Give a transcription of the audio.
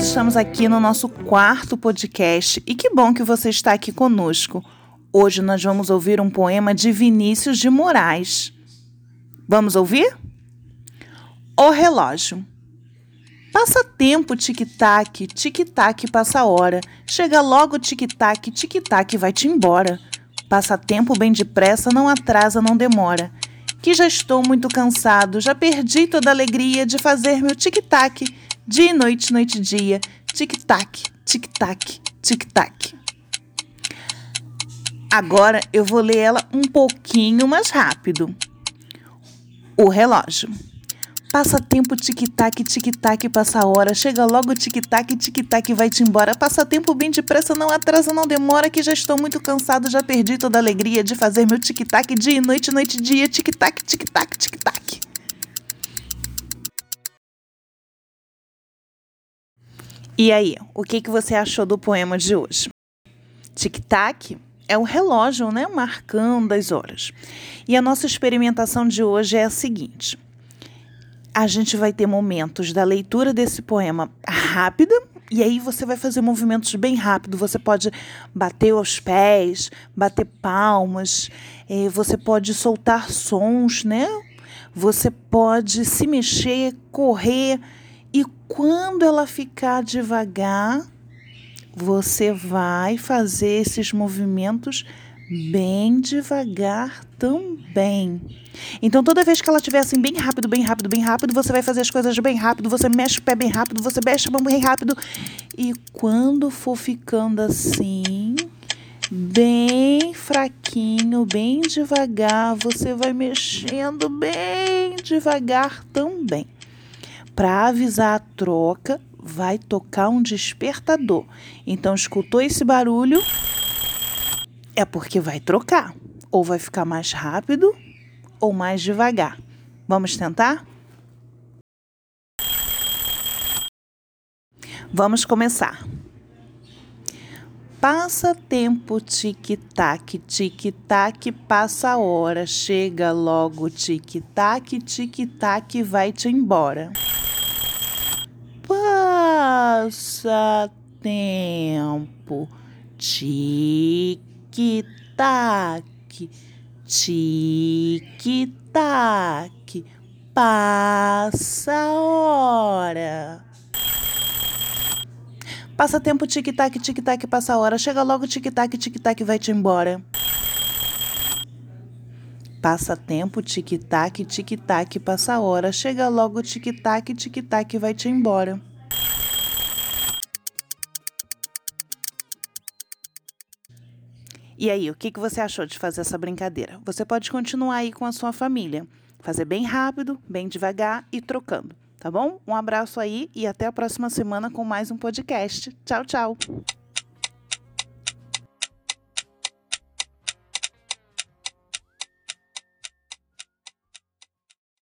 estamos aqui no nosso quarto podcast e que bom que você está aqui conosco. Hoje nós vamos ouvir um poema de Vinícius de Moraes. Vamos ouvir? O relógio. Passa tempo, tic-tac, tic-tac passa hora. Chega logo, tic-tac, tic-tac vai-te embora. Passa tempo bem depressa, não atrasa, não demora. Que já estou muito cansado, já perdi toda a alegria de fazer meu tic-tac Dia e noite, noite e dia. Tic-tac, tic-tac, tic-tac. Agora eu vou ler ela um pouquinho mais rápido. O relógio. Passa tempo, tic-tac, tic-tac, passa a hora. Chega logo, tic-tac, tic-tac, vai-te embora. Passa tempo bem depressa, não atrasa, não demora, que já estou muito cansado, já perdi toda a alegria de fazer meu tic-tac dia e noite, noite e dia. Tic-tac, tic-tac, tic-tac. E aí, o que, que você achou do poema de hoje? Tic-tac é o relógio, né, marcando as horas. E a nossa experimentação de hoje é a seguinte: a gente vai ter momentos da leitura desse poema rápida, e aí você vai fazer movimentos bem rápido. Você pode bater os pés, bater palmas, eh, você pode soltar sons, né? Você pode se mexer, correr e quando ela ficar devagar, você vai fazer esses movimentos bem devagar também. Então, toda vez que ela estiver assim, bem rápido, bem rápido, bem rápido, você vai fazer as coisas bem rápido, você mexe o pé bem rápido, você mexe a mão bem rápido. E quando for ficando assim, bem fraquinho, bem devagar, você vai mexendo bem devagar também. Para avisar a troca, vai tocar um despertador. Então, escutou esse barulho? É porque vai trocar. Ou vai ficar mais rápido ou mais devagar. Vamos tentar? Vamos começar. Passa tempo, tic-tac, tic-tac, passa a hora, chega logo, tic-tac, tic-tac, vai-te embora passatempo. Tic-tac, tic-tac, passa a hora. Passa tempo, tic-tac, tic-tac, passa a hora. Chega logo, tic-tac, tic-tac, vai-te embora. Passa tempo, tic-tac, tic-tac, passa a hora. Chega logo, tic-tac, tic-tac, vai-te embora. E aí, o que, que você achou de fazer essa brincadeira? Você pode continuar aí com a sua família. Fazer bem rápido, bem devagar e trocando, tá bom? Um abraço aí e até a próxima semana com mais um podcast. Tchau, tchau!